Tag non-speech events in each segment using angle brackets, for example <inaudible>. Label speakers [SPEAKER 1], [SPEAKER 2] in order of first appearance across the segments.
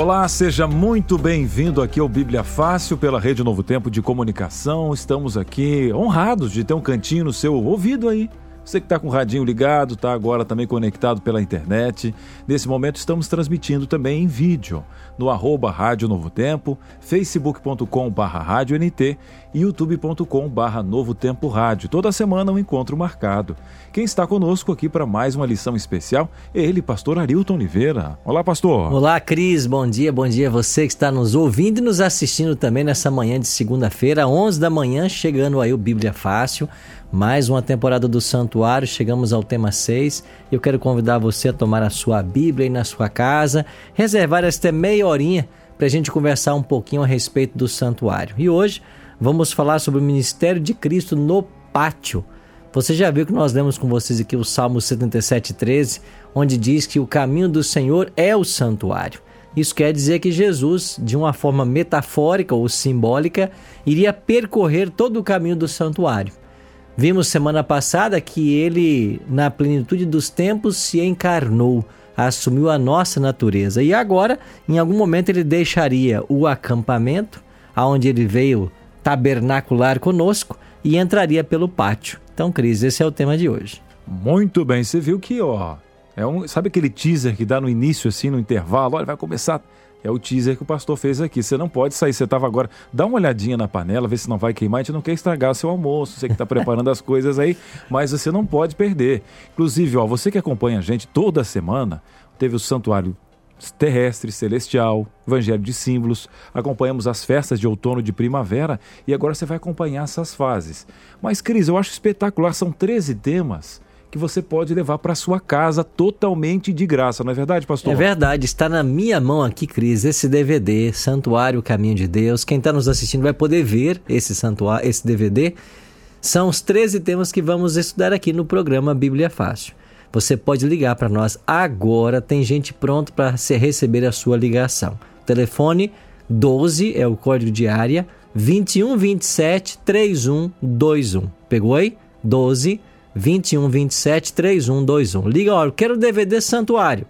[SPEAKER 1] Olá, seja muito bem-vindo aqui ao Bíblia Fácil pela Rede Novo Tempo de Comunicação. Estamos aqui honrados de ter um cantinho no seu ouvido aí. Você que está com o radinho ligado, está agora também conectado pela internet. Nesse momento estamos transmitindo também em vídeo no arroba Rádio Novo Tempo, facebook.com barra e youtube.com Novo Tempo Rádio. Toda semana um encontro marcado. Quem está conosco aqui para mais uma lição especial é ele, pastor Arilton Oliveira. Olá, pastor.
[SPEAKER 2] Olá, Cris. Bom dia, bom dia a você que está nos ouvindo e nos assistindo também nessa manhã de segunda-feira, 11 da manhã, chegando aí o Bíblia Fácil. Mais uma temporada do Santuário, chegamos ao tema 6. Eu quero convidar você a tomar a sua Bíblia aí na sua casa, reservar esta meia horinha para a gente conversar um pouquinho a respeito do Santuário. E hoje vamos falar sobre o ministério de Cristo no pátio. Você já viu que nós lemos com vocês aqui o Salmo 77,13, onde diz que o caminho do Senhor é o santuário. Isso quer dizer que Jesus, de uma forma metafórica ou simbólica, iria percorrer todo o caminho do santuário. Vimos semana passada que ele, na plenitude dos tempos, se encarnou, assumiu a nossa natureza. E agora, em algum momento, ele deixaria o acampamento, aonde ele veio tabernacular conosco, e entraria pelo pátio. Então, Cris, esse é o tema de hoje.
[SPEAKER 1] Muito bem, você viu que, ó, é um, sabe aquele teaser que dá no início, assim, no intervalo? Olha, vai começar é o teaser que o pastor fez aqui. Você não pode sair, você estava agora. Dá uma olhadinha na panela, vê se não vai queimar. A gente não quer estragar seu almoço, você que está preparando as coisas aí, mas você não pode perder. Inclusive, ó, você que acompanha a gente toda semana, teve o santuário terrestre, celestial, evangelho de símbolos, acompanhamos as festas de outono de primavera e agora você vai acompanhar essas fases. Mas, Cris, eu acho espetacular, são 13 temas que você pode levar para sua casa totalmente de graça, não é verdade, pastor?
[SPEAKER 2] É verdade, está na minha mão aqui, Cris, esse DVD, Santuário Caminho de Deus. Quem está nos assistindo vai poder ver esse santuário, esse DVD. São os 13 temas que vamos estudar aqui no programa Bíblia Fácil. Você pode ligar para nós agora, tem gente pronto para receber a sua ligação. Telefone 12 é o código de área 2127 3121. Pegou aí? 12 21 27 3121. Liga, olha, quero DVD Santuário.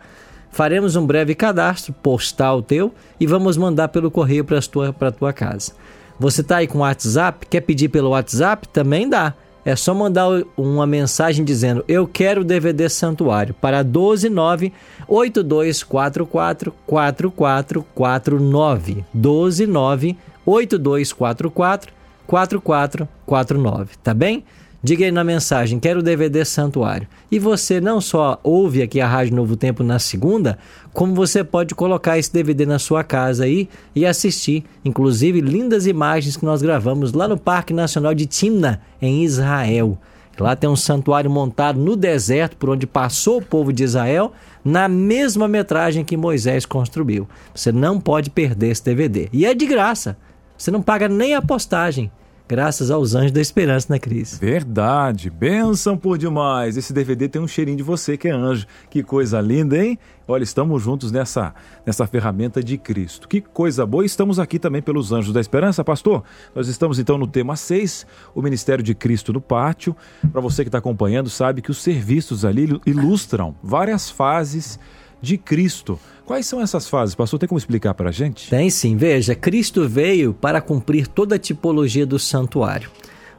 [SPEAKER 2] Faremos um breve cadastro postal teu e vamos mandar pelo correio para tua, a tua casa. Você está aí com WhatsApp? Quer pedir pelo WhatsApp? Também dá. É só mandar uma mensagem dizendo eu quero DVD Santuário para 129 8244 4449. 129 8244 4449, tá bem? Diga aí na mensagem, quero o DVD Santuário. E você não só ouve aqui a Rádio Novo Tempo na segunda, como você pode colocar esse DVD na sua casa aí e assistir, inclusive lindas imagens que nós gravamos lá no Parque Nacional de Timna, em Israel. Lá tem um santuário montado no deserto por onde passou o povo de Israel, na mesma metragem que Moisés construiu. Você não pode perder esse DVD. E é de graça. Você não paga nem a postagem graças aos anjos da esperança na crise.
[SPEAKER 1] Verdade, benção por demais. Esse DVD tem um cheirinho de você que é anjo. Que coisa linda, hein? Olha, estamos juntos nessa, nessa ferramenta de Cristo. Que coisa boa. Estamos aqui também pelos anjos da esperança, pastor. Nós estamos então no tema 6, o ministério de Cristo no pátio. Para você que está acompanhando, sabe que os serviços ali ilustram várias fases de Cristo. Quais são essas fases, pastor? Tem como explicar para a gente?
[SPEAKER 2] Tem sim. Veja, Cristo veio para cumprir toda a tipologia do santuário.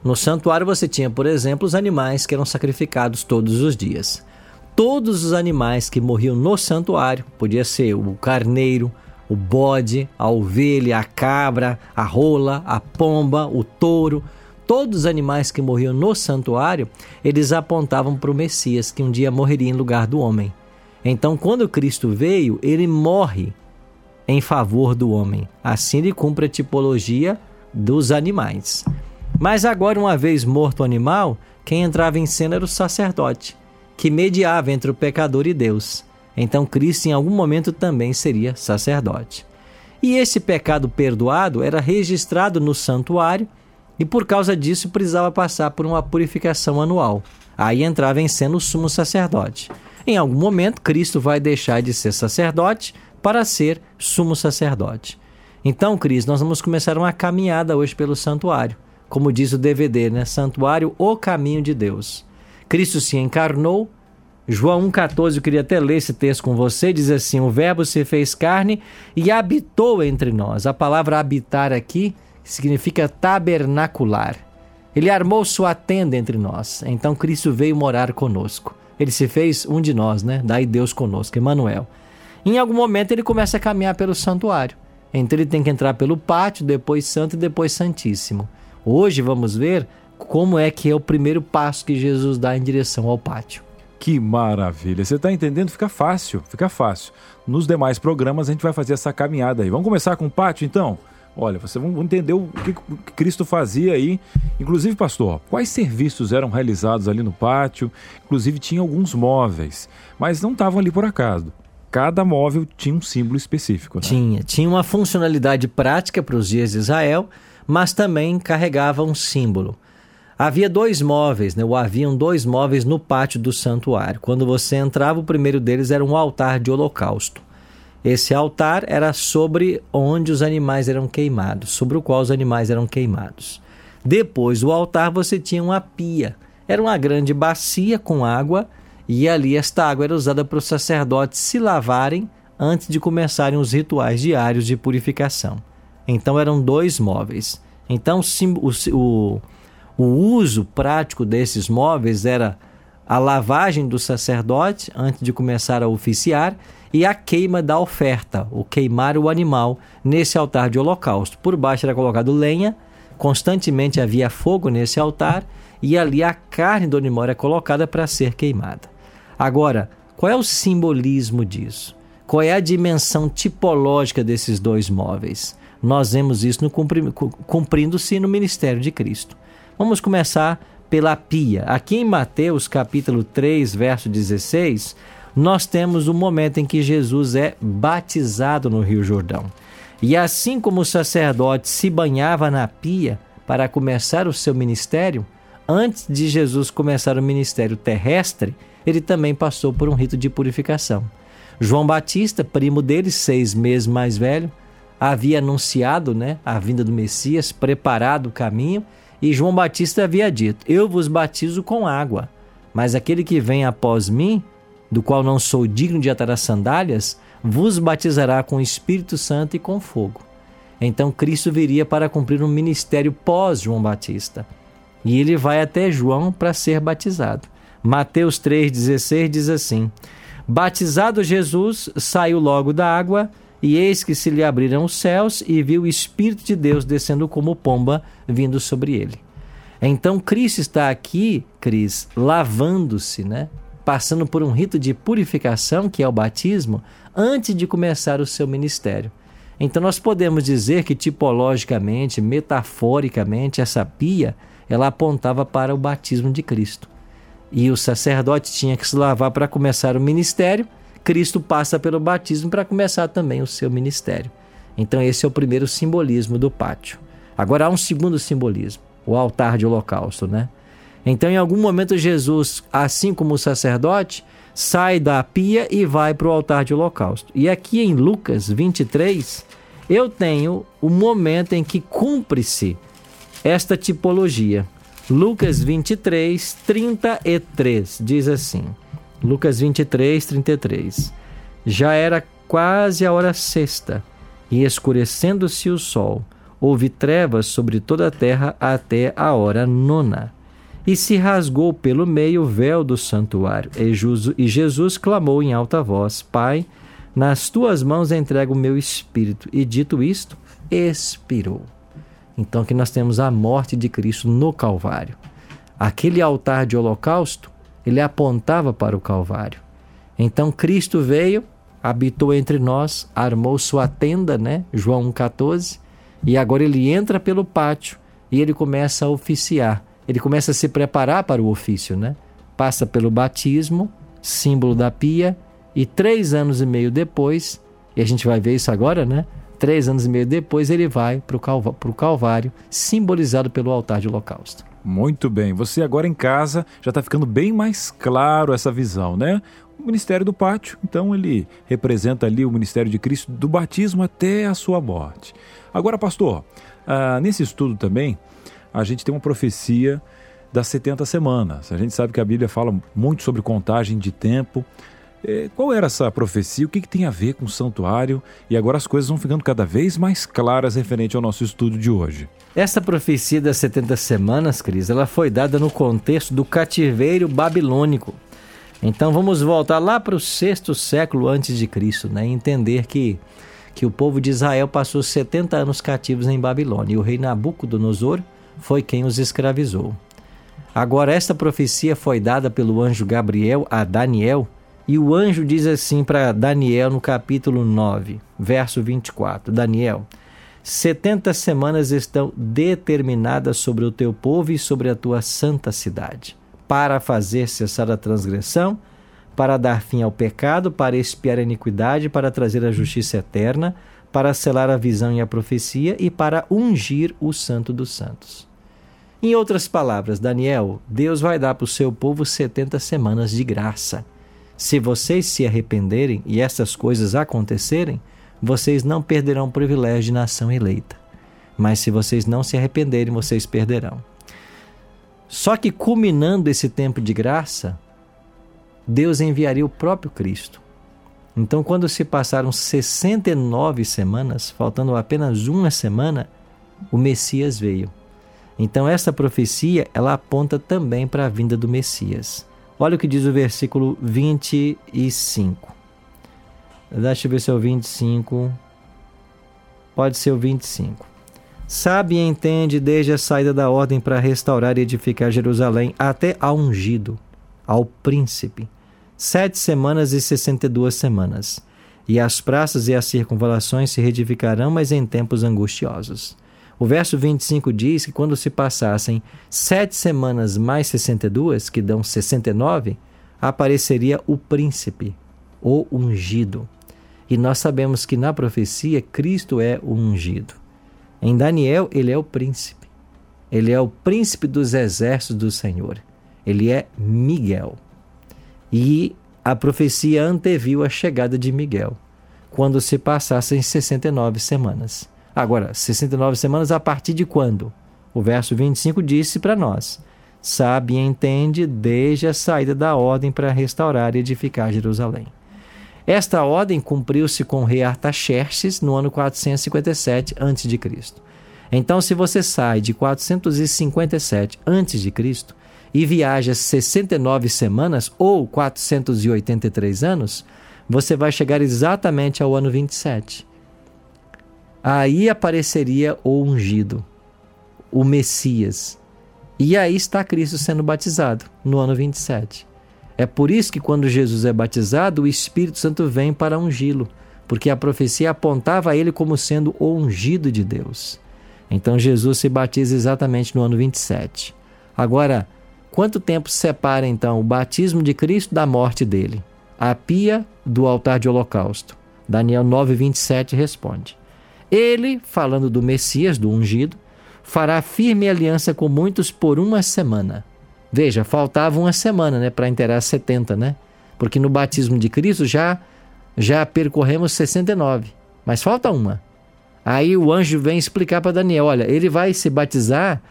[SPEAKER 2] No santuário você tinha, por exemplo, os animais que eram sacrificados todos os dias. Todos os animais que morriam no santuário, podia ser o carneiro, o bode, a ovelha, a cabra, a rola, a pomba, o touro, todos os animais que morriam no santuário, eles apontavam para o Messias que um dia morreria em lugar do homem. Então, quando Cristo veio, ele morre em favor do homem. Assim ele cumpre a tipologia dos animais. Mas agora, uma vez morto o animal, quem entrava em cena era o sacerdote, que mediava entre o pecador e Deus. Então, Cristo, em algum momento, também seria sacerdote. E esse pecado perdoado era registrado no santuário E por causa disso precisava passar por uma purificação anual. Aí entrava em cena o sumo sacerdote. Em algum momento, Cristo vai deixar de ser sacerdote para ser sumo sacerdote. Então, Cris, nós vamos começar uma caminhada hoje pelo santuário. Como diz o DVD, né? Santuário, o caminho de Deus. Cristo se encarnou. João 1,14, eu queria até ler esse texto com você, diz assim: O Verbo se fez carne e habitou entre nós. A palavra habitar aqui significa tabernacular. Ele armou sua tenda entre nós. Então Cristo veio morar conosco. Ele se fez um de nós, né? Daí Deus conosco, Emmanuel. Em algum momento ele começa a caminhar pelo santuário. Então ele tem que entrar pelo pátio, depois santo e depois santíssimo. Hoje vamos ver como é que é o primeiro passo que Jesus dá em direção ao pátio.
[SPEAKER 1] Que maravilha! Você está entendendo? Fica fácil, fica fácil. Nos demais programas a gente vai fazer essa caminhada aí. Vamos começar com o pátio então? Olha, vocês vão entender o que Cristo fazia aí. Inclusive, pastor, quais serviços eram realizados ali no pátio? Inclusive, tinha alguns móveis, mas não estavam ali por acaso cada móvel tinha um símbolo específico. Né?
[SPEAKER 2] Tinha. Tinha uma funcionalidade prática para os dias de Israel, mas também carregava um símbolo. Havia dois móveis, né? ou haviam dois móveis no pátio do santuário. Quando você entrava, o primeiro deles era um altar de holocausto. Esse altar era sobre onde os animais eram queimados, sobre o qual os animais eram queimados. Depois do altar, você tinha uma pia. Era uma grande bacia com água e ali esta água era usada para os sacerdotes se lavarem antes de começarem os rituais diários de purificação. Então eram dois móveis. Então o, o, o uso prático desses móveis era a lavagem do sacerdote antes de começar a oficiar e a queima da oferta, o queimar o animal nesse altar de holocausto. Por baixo era colocado lenha, constantemente havia fogo nesse altar e ali a carne do animal era colocada para ser queimada. Agora, qual é o simbolismo disso? Qual é a dimensão tipológica desses dois móveis? Nós vemos isso cumprindo-se no ministério de Cristo. Vamos começar pela pia. Aqui em Mateus, capítulo 3, verso 16, nós temos o momento em que Jesus é batizado no Rio Jordão. E assim como o sacerdote se banhava na pia para começar o seu ministério, antes de Jesus começar o ministério terrestre, ele também passou por um rito de purificação. João Batista, primo dele, seis meses mais velho, havia anunciado né, a vinda do Messias, preparado o caminho, e João Batista havia dito: Eu vos batizo com água, mas aquele que vem após mim, do qual não sou digno de atar as sandálias, vos batizará com o Espírito Santo e com fogo. Então Cristo viria para cumprir um ministério pós João Batista. E ele vai até João para ser batizado. Mateus 3,16 diz assim: Batizado Jesus, saiu logo da água, e eis que se lhe abriram os céus, e viu o Espírito de Deus descendo como pomba vindo sobre ele. Então Cristo está aqui, Cris, lavando-se, né? Passando por um rito de purificação, que é o batismo, antes de começar o seu ministério. Então nós podemos dizer que tipologicamente, metaforicamente, essa pia, ela apontava para o batismo de Cristo e o sacerdote tinha que se lavar para começar o ministério, Cristo passa pelo batismo para começar também o seu ministério. Então, esse é o primeiro simbolismo do pátio. Agora, há um segundo simbolismo, o altar de holocausto, né? Então, em algum momento, Jesus, assim como o sacerdote, sai da pia e vai para o altar de holocausto. E aqui em Lucas 23, eu tenho o momento em que cumpre-se esta tipologia. Lucas 23, 33 diz assim: Lucas 23, 33. Já era quase a hora sexta, e escurecendo-se o sol, houve trevas sobre toda a terra até a hora nona. E se rasgou pelo meio o véu do santuário. E Jesus clamou em alta voz: Pai, nas tuas mãos entrego o meu espírito. E dito isto, expirou. Então que nós temos a morte de Cristo no Calvário. Aquele altar de holocausto, ele apontava para o Calvário. Então Cristo veio, habitou entre nós, armou sua tenda, né? João 1,14, e agora ele entra pelo pátio e ele começa a oficiar. Ele começa a se preparar para o ofício, né? Passa pelo batismo, símbolo da pia, e três anos e meio depois, e a gente vai ver isso agora, né? Três anos e meio depois, ele vai para o Calvário, simbolizado pelo altar de holocausto.
[SPEAKER 1] Muito bem. Você agora em casa já está ficando bem mais claro essa visão, né? O ministério do pátio, então ele representa ali o ministério de Cristo do batismo até a sua morte. Agora, pastor, ah, nesse estudo também a gente tem uma profecia das 70 semanas. A gente sabe que a Bíblia fala muito sobre contagem de tempo. É, qual era essa profecia? O que, que, tem a ver com o santuário? E agora as coisas vão ficando cada vez mais claras referente ao nosso estudo de hoje.
[SPEAKER 2] Essa profecia das 70 semanas, Cris, ela foi dada no contexto do cativeiro babilônico. Então vamos voltar lá para o sexto século antes de Cristo, né? E entender que, que o povo de Israel passou 70 anos cativos em Babilônia e o rei Nabucodonosor foi quem os escravizou. Agora, esta profecia foi dada pelo anjo Gabriel a Daniel, e o anjo diz assim para Daniel no capítulo 9, verso 24: Daniel, 70 semanas estão determinadas sobre o teu povo e sobre a tua santa cidade, para fazer cessar a transgressão, para dar fim ao pecado, para expiar a iniquidade, para trazer a justiça eterna, para selar a visão e a profecia e para ungir o santo dos santos. Em outras palavras, Daniel, Deus vai dar para o seu povo 70 semanas de graça. Se vocês se arrependerem e essas coisas acontecerem, vocês não perderão o privilégio de nação eleita. Mas se vocês não se arrependerem, vocês perderão. Só que culminando esse tempo de graça, Deus enviaria o próprio Cristo. Então, quando se passaram 69 semanas, faltando apenas uma semana, o Messias veio. Então essa profecia, ela aponta também para a vinda do Messias. Olha o que diz o versículo 25. Deixa eu ver se é o 25. Pode ser o 25. Sabe e entende desde a saída da ordem para restaurar e edificar Jerusalém até ao ungido, ao príncipe. Sete semanas e sessenta e duas semanas. E as praças e as circunvalações se reedificarão, mas em tempos angustiosos. O verso 25 diz que quando se passassem sete semanas mais 62, que dão 69, apareceria o príncipe, o ungido. E nós sabemos que na profecia Cristo é o ungido. Em Daniel, ele é o príncipe. Ele é o príncipe dos exércitos do Senhor. Ele é Miguel. E a profecia anteviu a chegada de Miguel, quando se passassem 69 semanas. Agora, 69 semanas a partir de quando? O verso 25 disse para nós: Sabe e entende desde a saída da ordem para restaurar e edificar Jerusalém. Esta ordem cumpriu-se com o rei Artaxerxes no ano 457 a.C. Então, se você sai de 457 a.C. e viaja 69 semanas ou 483 anos, você vai chegar exatamente ao ano 27 aí apareceria o ungido, o Messias. E aí está Cristo sendo batizado no ano 27. É por isso que quando Jesus é batizado, o Espírito Santo vem para ungí-lo, porque a profecia apontava a ele como sendo o ungido de Deus. Então Jesus se batiza exatamente no ano 27. Agora, quanto tempo separa então o batismo de Cristo da morte dele? A pia do altar de holocausto. Daniel 9:27 responde: ele, falando do Messias, do ungido, fará firme aliança com muitos por uma semana. Veja, faltava uma semana né, para inteirar 70, né? Porque no batismo de Cristo já, já percorremos 69, mas falta uma. Aí o anjo vem explicar para Daniel: olha, ele vai se batizar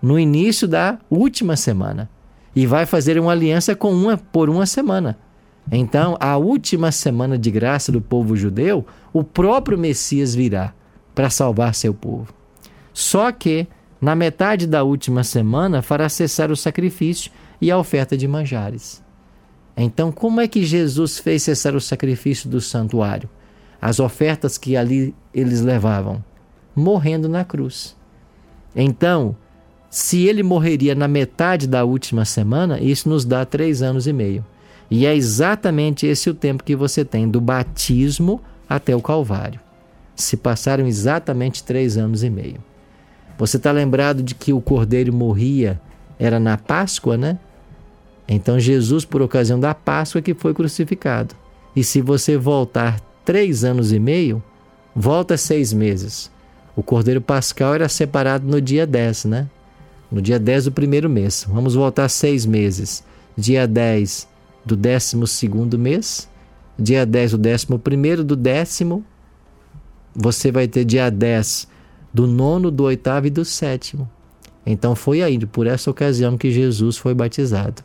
[SPEAKER 2] no início da última semana e vai fazer uma aliança com uma por uma semana. Então, a última semana de graça do povo judeu, o próprio Messias virá para salvar seu povo. Só que, na metade da última semana, fará cessar o sacrifício e a oferta de manjares. Então, como é que Jesus fez cessar o sacrifício do santuário? As ofertas que ali eles levavam? Morrendo na cruz. Então, se ele morreria na metade da última semana, isso nos dá três anos e meio. E é exatamente esse o tempo que você tem do batismo até o Calvário se passaram exatamente três anos e meio. Você está lembrado de que o cordeiro morria, era na Páscoa, né? Então Jesus, por ocasião da Páscoa, que foi crucificado. E se você voltar três anos e meio, Volta seis meses. O cordeiro pascal era separado no dia 10, né? No dia 10 do primeiro mês. Vamos voltar seis meses. Dia 10 do décimo segundo mês. Dia 10 do décimo primeiro do décimo. Você vai ter dia 10 do nono, do oitavo e do sétimo. Então foi aí, por essa ocasião, que Jesus foi batizado.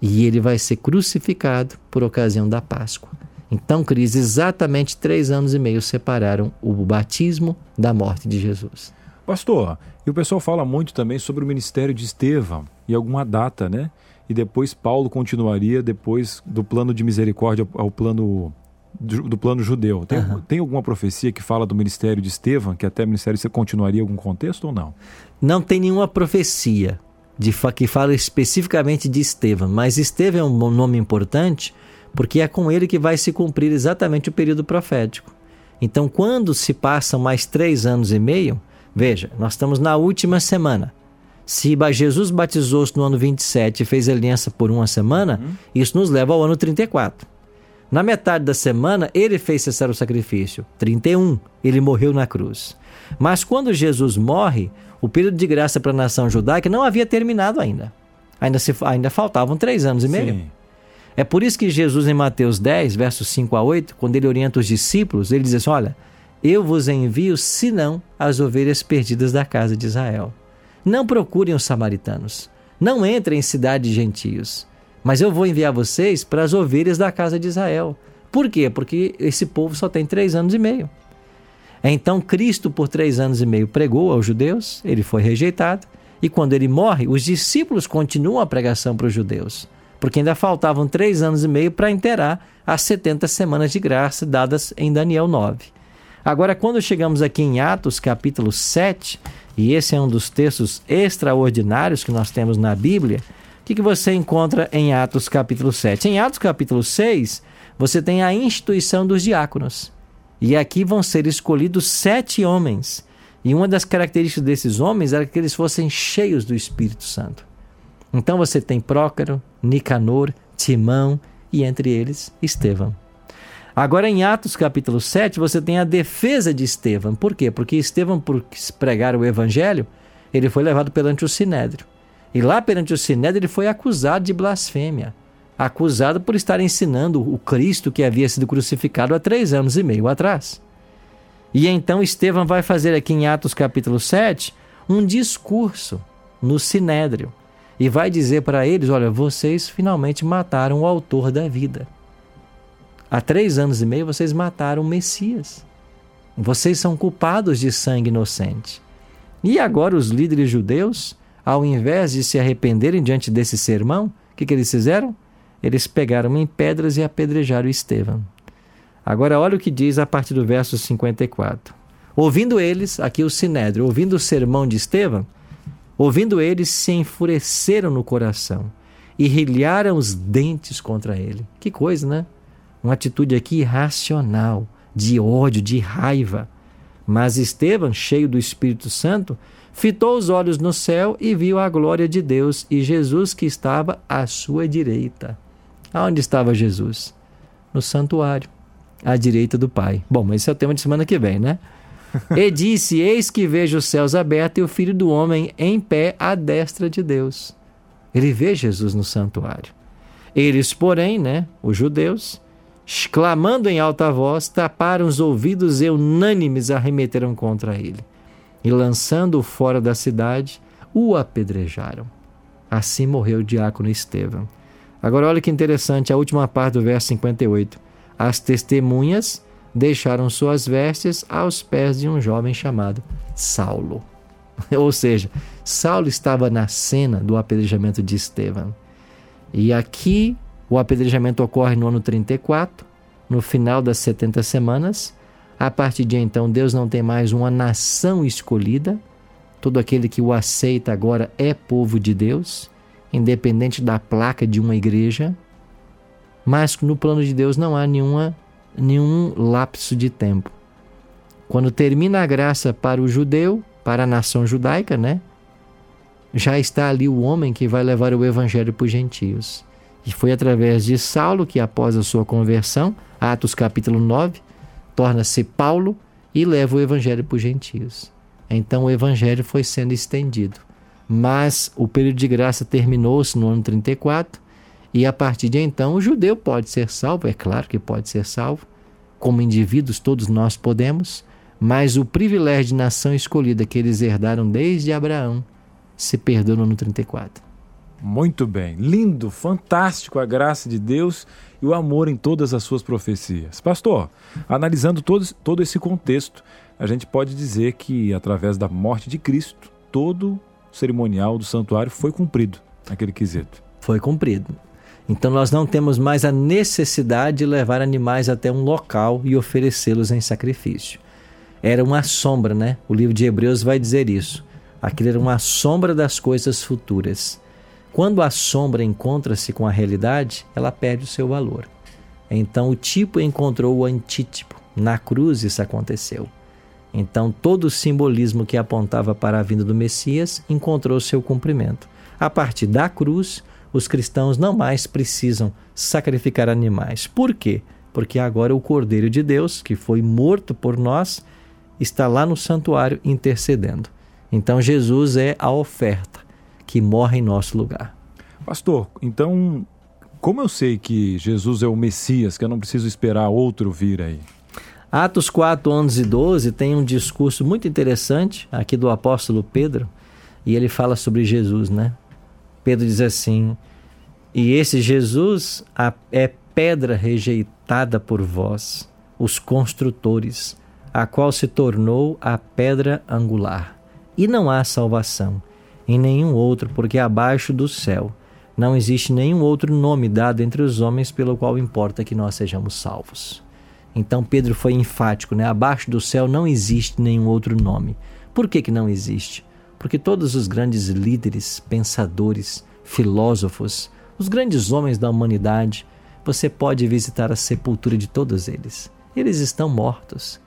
[SPEAKER 2] E ele vai ser crucificado por ocasião da Páscoa. Então, Cris, exatamente três anos e meio separaram o batismo da morte de Jesus.
[SPEAKER 1] Pastor, e o pessoal fala muito também sobre o ministério de Estevão e alguma data, né? E depois Paulo continuaria depois do plano de misericórdia ao plano do, plano judeu. Tem, uhum. tem alguma profecia que fala do ministério de Estevão, que até o ministério você continuaria em algum contexto ou não?
[SPEAKER 2] Não tem nenhuma profecia de, que fala especificamente de Estevão, mas Estevão é um nome importante porque é com ele que vai se cumprir exatamente o período profético. Então, quando se passam mais três anos e meio, veja, nós estamos na última semana. Se Jesus batizou-se no ano 27 e fez aliança por uma semana, uhum. isso nos leva ao ano 34. Na metade da semana, ele fez cessar o sacrifício. 31, ele morreu na cruz. Mas quando Jesus morre, o período de graça para a nação judaica não havia terminado ainda. Ainda, se, ainda faltavam três anos e meio. Sim. É por isso que Jesus, em Mateus 10, versos 5 a 8, quando ele orienta os discípulos, ele diz assim: Olha, eu vos envio, senão as ovelhas perdidas da casa de Israel. Não procurem os samaritanos. Não entrem em cidades gentios mas eu vou enviar vocês para as ovelhas da casa de Israel. Por quê? Porque esse povo só tem três anos e meio. Então Cristo, por três anos e meio, pregou aos judeus, ele foi rejeitado, e quando ele morre, os discípulos continuam a pregação para os judeus, porque ainda faltavam três anos e meio para inteirar as 70 semanas de graça dadas em Daniel 9. Agora, quando chegamos aqui em Atos capítulo 7, e esse é um dos textos extraordinários que nós temos na Bíblia, que, que você encontra em Atos capítulo 7? Em Atos capítulo 6, você tem a instituição dos diáconos. E aqui vão ser escolhidos sete homens. E uma das características desses homens era que eles fossem cheios do Espírito Santo. Então você tem Prócaro, Nicanor, Timão e entre eles Estevão. Agora em Atos capítulo 7, você tem a defesa de Estevão. Por quê? Porque Estevão, por pregar o evangelho, ele foi levado perante o sinédrio. E lá perante o Sinédrio ele foi acusado de blasfêmia, acusado por estar ensinando o Cristo que havia sido crucificado há três anos e meio atrás. E então Estevão vai fazer aqui em Atos capítulo 7 um discurso no Sinédrio e vai dizer para eles: Olha, vocês finalmente mataram o autor da vida. Há três anos e meio vocês mataram o Messias. Vocês são culpados de sangue inocente. E agora os líderes judeus ao invés de se arrependerem diante desse sermão, o que, que eles fizeram? Eles pegaram em pedras e apedrejaram Estevão. Agora, olha o que diz a partir do verso 54. Ouvindo eles, aqui o Sinédrio, ouvindo o sermão de Estevão, ouvindo eles, se enfureceram no coração e rilharam os dentes contra ele. Que coisa, né? Uma atitude aqui irracional, de ódio, de raiva. Mas Estevão, cheio do Espírito Santo, fitou os olhos no céu e viu a glória de Deus e Jesus que estava à sua direita. Aonde estava Jesus? No santuário, à direita do Pai. Bom, mas esse é o tema de semana que vem, né? e <laughs> disse: Eis que vejo os céus abertos e o filho do homem em pé à destra de Deus. Ele vê Jesus no santuário. Eles, porém, né, os judeus, clamando em alta voz, taparam os ouvidos e unânimes arremeteram contra ele e, lançando-o fora da cidade, o apedrejaram. Assim morreu o diácono Estevão. Agora, olha que interessante a última parte do verso 58. As testemunhas deixaram suas vestes aos pés de um jovem chamado Saulo. <laughs> Ou seja, Saulo estava na cena do apedrejamento de Estevão. E aqui o apedrejamento ocorre no ano 34, no final das 70 semanas, a partir de então, Deus não tem mais uma nação escolhida. Todo aquele que o aceita agora é povo de Deus, independente da placa de uma igreja. Mas no plano de Deus não há nenhuma, nenhum lapso de tempo. Quando termina a graça para o judeu, para a nação judaica, né? Já está ali o homem que vai levar o evangelho para os gentios. E foi através de Saulo que, após a sua conversão, Atos capítulo 9, torna-se Paulo e leva o evangelho para os gentios. Então o evangelho foi sendo estendido. Mas o período de graça terminou-se no ano 34 e a partir de então o judeu pode ser salvo, é claro que pode ser salvo, como indivíduos todos nós podemos, mas o privilégio de nação escolhida que eles herdaram desde Abraão se perdeu no ano 34.
[SPEAKER 1] Muito bem, lindo, fantástico a graça de Deus e o amor em todas as suas profecias. Pastor, analisando todo, todo esse contexto, a gente pode dizer que através da morte de Cristo, todo o cerimonial do santuário foi cumprido, naquele quesito.
[SPEAKER 2] Foi cumprido. Então nós não temos mais a necessidade de levar animais até um local e oferecê-los em sacrifício. Era uma sombra, né? O livro de Hebreus vai dizer isso. Aquilo era uma sombra das coisas futuras. Quando a sombra encontra-se com a realidade, ela perde o seu valor. Então o tipo encontrou o antítipo. Na cruz isso aconteceu. Então todo o simbolismo que apontava para a vinda do Messias encontrou seu cumprimento. A partir da cruz, os cristãos não mais precisam sacrificar animais. Por quê? Porque agora o Cordeiro de Deus, que foi morto por nós, está lá no santuário intercedendo. Então Jesus é a oferta que morre em nosso lugar.
[SPEAKER 1] Pastor, então como eu sei que Jesus é o Messias, que eu não preciso esperar outro vir aí?
[SPEAKER 2] Atos 4, 11 e 12 tem um discurso muito interessante aqui do apóstolo Pedro, e ele fala sobre Jesus, né? Pedro diz assim: E esse Jesus é pedra rejeitada por vós, os construtores, a qual se tornou a pedra angular. E não há salvação em nenhum outro, porque abaixo do céu não existe nenhum outro nome dado entre os homens pelo qual importa que nós sejamos salvos. Então Pedro foi enfático, né? Abaixo do céu não existe nenhum outro nome. Por que, que não existe? Porque todos os grandes líderes, pensadores, filósofos, os grandes homens da humanidade, você pode visitar a sepultura de todos eles. Eles estão mortos.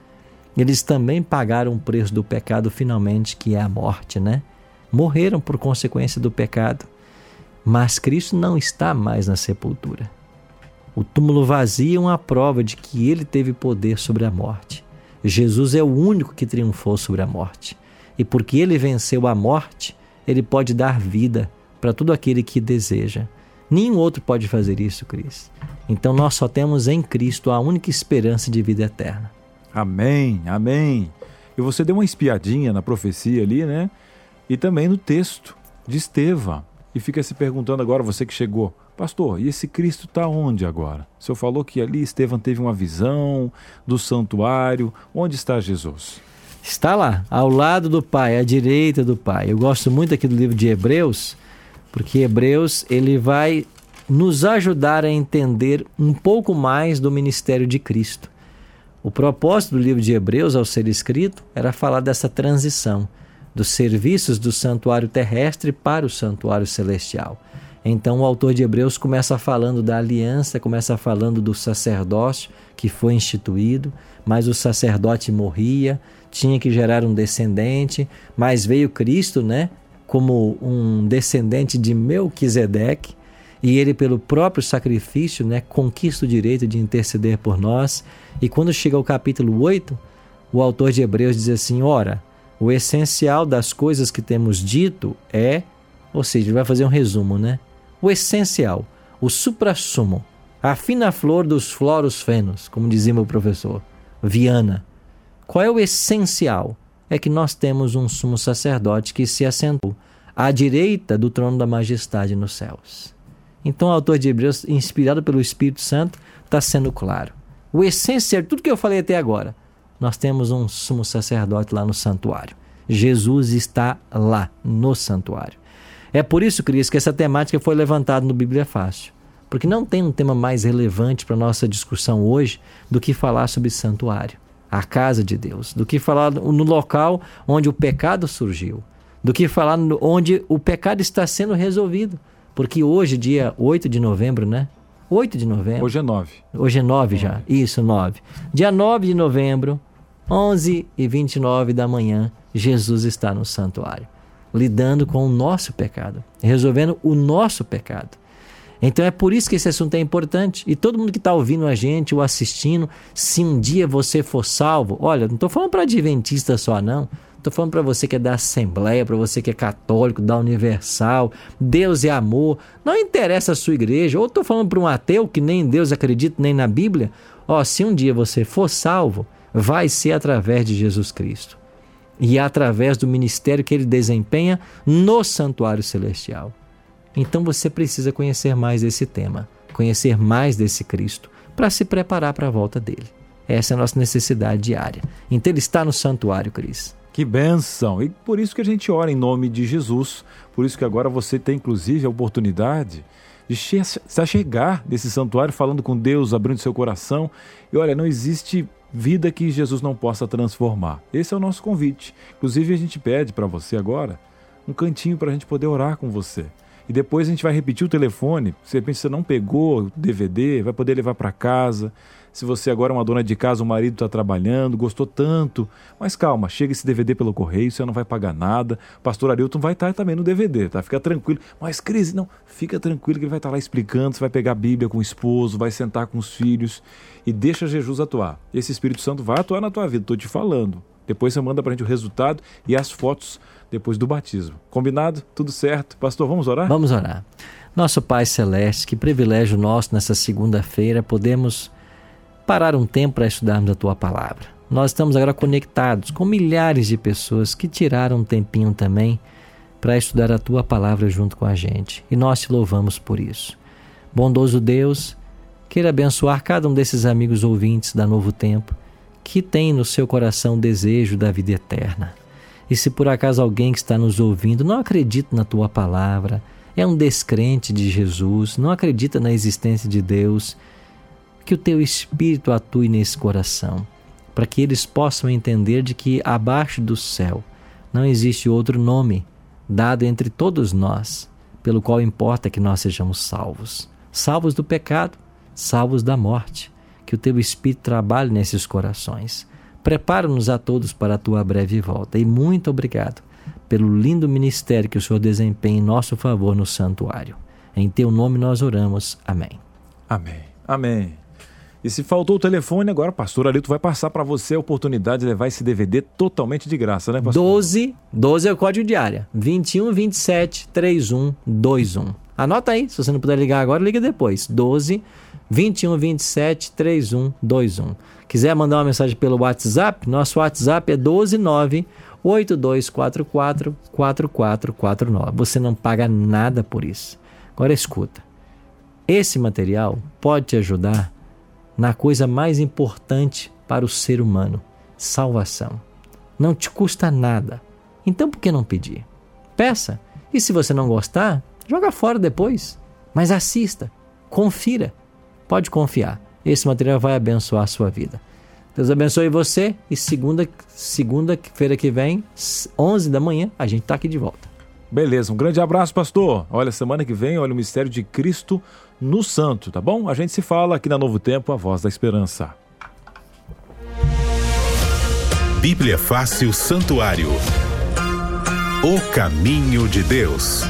[SPEAKER 2] Eles também pagaram o preço do pecado finalmente, que é a morte, né? Morreram por consequência do pecado. Mas Cristo não está mais na sepultura. O túmulo vazio é uma prova de que ele teve poder sobre a morte. Jesus é o único que triunfou sobre a morte. E porque ele venceu a morte, ele pode dar vida para todo aquele que deseja. Nenhum outro pode fazer isso, Cristo. Então nós só temos em Cristo a única esperança de vida eterna.
[SPEAKER 1] Amém, amém. E você deu uma espiadinha na profecia ali, né? E também no texto de Estevão. E fica se perguntando agora, você que chegou, pastor, e esse Cristo está onde agora? O senhor falou que ali Estevão teve uma visão do santuário. Onde está Jesus?
[SPEAKER 2] Está lá, ao lado do Pai, à direita do Pai. Eu gosto muito aqui do livro de Hebreus, porque Hebreus ele vai nos ajudar a entender um pouco mais do ministério de Cristo. O propósito do livro de Hebreus, ao ser escrito, era falar dessa transição dos serviços do santuário terrestre para o santuário celestial. Então o autor de Hebreus começa falando da aliança, começa falando do sacerdócio que foi instituído, mas o sacerdote morria, tinha que gerar um descendente, mas veio Cristo, né, como um descendente de Melquisedeque, e ele pelo próprio sacrifício, né, conquista o direito de interceder por nós. E quando chega ao capítulo 8, o autor de Hebreus diz assim: "Ora, o essencial das coisas que temos dito é, ou seja, ele vai fazer um resumo, né? O essencial, o suprassumo, a fina flor dos floros fenos, como dizia meu professor Viana. Qual é o essencial? É que nós temos um sumo sacerdote que se assentou à direita do trono da majestade nos céus. Então, o autor de Hebreus, inspirado pelo Espírito Santo, está sendo claro. O essencial, tudo que eu falei até agora, nós temos um sumo sacerdote lá no santuário. Jesus está lá no santuário. É por isso, Cris, que essa temática foi levantada no Bíblia Fácil. Porque não tem um tema mais relevante para a nossa discussão hoje do que falar sobre santuário, a casa de Deus, do que falar no local onde o pecado surgiu, do que falar onde o pecado está sendo resolvido. Porque hoje, dia 8 de novembro, né? 8 de novembro.
[SPEAKER 1] Hoje é 9.
[SPEAKER 2] Hoje é 9 já. Isso, 9. Dia 9 de novembro, 11 e 29 da manhã, Jesus está no santuário, lidando com o nosso pecado, resolvendo o nosso pecado. Então é por isso que esse assunto é importante. E todo mundo que está ouvindo a gente ou assistindo, se um dia você for salvo, olha, não estou falando para adventista só, não. Estou falando para você que é da Assembleia, para você que é católico, da Universal. Deus é amor. Não interessa a sua igreja. Ou estou falando para um ateu que nem em Deus acredita, nem na Bíblia. Ó, se um dia você for salvo, vai ser através de Jesus Cristo. E é através do ministério que ele desempenha no santuário celestial. Então você precisa conhecer mais desse tema, conhecer mais desse Cristo, para se preparar para a volta dele. Essa é a nossa necessidade diária. Então ele está no santuário, Cris.
[SPEAKER 1] Que benção! E por isso que a gente ora em nome de Jesus. Por isso que agora você tem inclusive a oportunidade de se achegar nesse santuário falando com Deus, abrindo seu coração. E olha, não existe vida que Jesus não possa transformar. Esse é o nosso convite. Inclusive a gente pede para você agora um cantinho para a gente poder orar com você. E depois a gente vai repetir o telefone. Se de repente você não pegou o DVD, vai poder levar para casa. Se você agora é uma dona de casa, o marido está trabalhando, gostou tanto. Mas calma, chega esse DVD pelo correio, você não vai pagar nada. Pastor Arilton vai estar também no DVD, tá? Fica tranquilo. Mas, Cris, não, fica tranquilo que ele vai estar lá explicando. Você vai pegar a Bíblia com o esposo, vai sentar com os filhos e deixa Jesus atuar. Esse Espírito Santo vai atuar na tua vida, estou te falando. Depois você manda para a gente o resultado e as fotos depois do batismo. Combinado? Tudo certo? Pastor, vamos orar?
[SPEAKER 2] Vamos orar. Nosso Pai Celeste, que privilégio nosso nessa segunda-feira podemos parar um tempo para estudarmos a Tua palavra. Nós estamos agora conectados com milhares de pessoas que tiraram um tempinho também para estudar a Tua palavra junto com a gente. E nós te louvamos por isso. Bondoso Deus, queira abençoar cada um desses amigos ouvintes da Novo Tempo que tem no seu coração o desejo da vida eterna. E se por acaso alguém que está nos ouvindo não acredita na tua palavra, é um descrente de Jesus, não acredita na existência de Deus, que o teu espírito atue nesse coração, para que eles possam entender de que abaixo do céu não existe outro nome dado entre todos nós, pelo qual importa que nós sejamos salvos, salvos do pecado, salvos da morte. Que o teu espírito trabalhe nesses corações Prepara-nos a todos para a tua breve volta e muito obrigado pelo lindo ministério que o Senhor desempenha em nosso favor no santuário. Em teu nome nós oramos. Amém.
[SPEAKER 1] Amém. Amém. E se faltou o telefone, agora, pastor Alito vai passar para você a oportunidade de levar esse DVD totalmente de graça, né, pastor?
[SPEAKER 2] 12, 12 é o código de área. 21 27 31 21. Anota aí, se você não puder ligar agora, liga depois. 12 21 27 31 21. Quiser mandar uma mensagem pelo WhatsApp, nosso WhatsApp é 129 8244 4449. Você não paga nada por isso. Agora escuta. Esse material pode te ajudar na coisa mais importante para o ser humano: salvação. Não te custa nada. Então por que não pedir? Peça. E se você não gostar, joga fora depois. Mas assista, confira. Pode confiar. Esse material vai abençoar a sua vida. Deus abençoe você e segunda segunda-feira que vem, 11 da manhã, a gente está aqui de volta.
[SPEAKER 1] Beleza, um grande abraço, pastor. Olha, semana que vem, olha o mistério de Cristo no Santo, tá bom? A gente se fala aqui na Novo Tempo, a voz da esperança.
[SPEAKER 3] Bíblia Fácil Santuário. O caminho de Deus.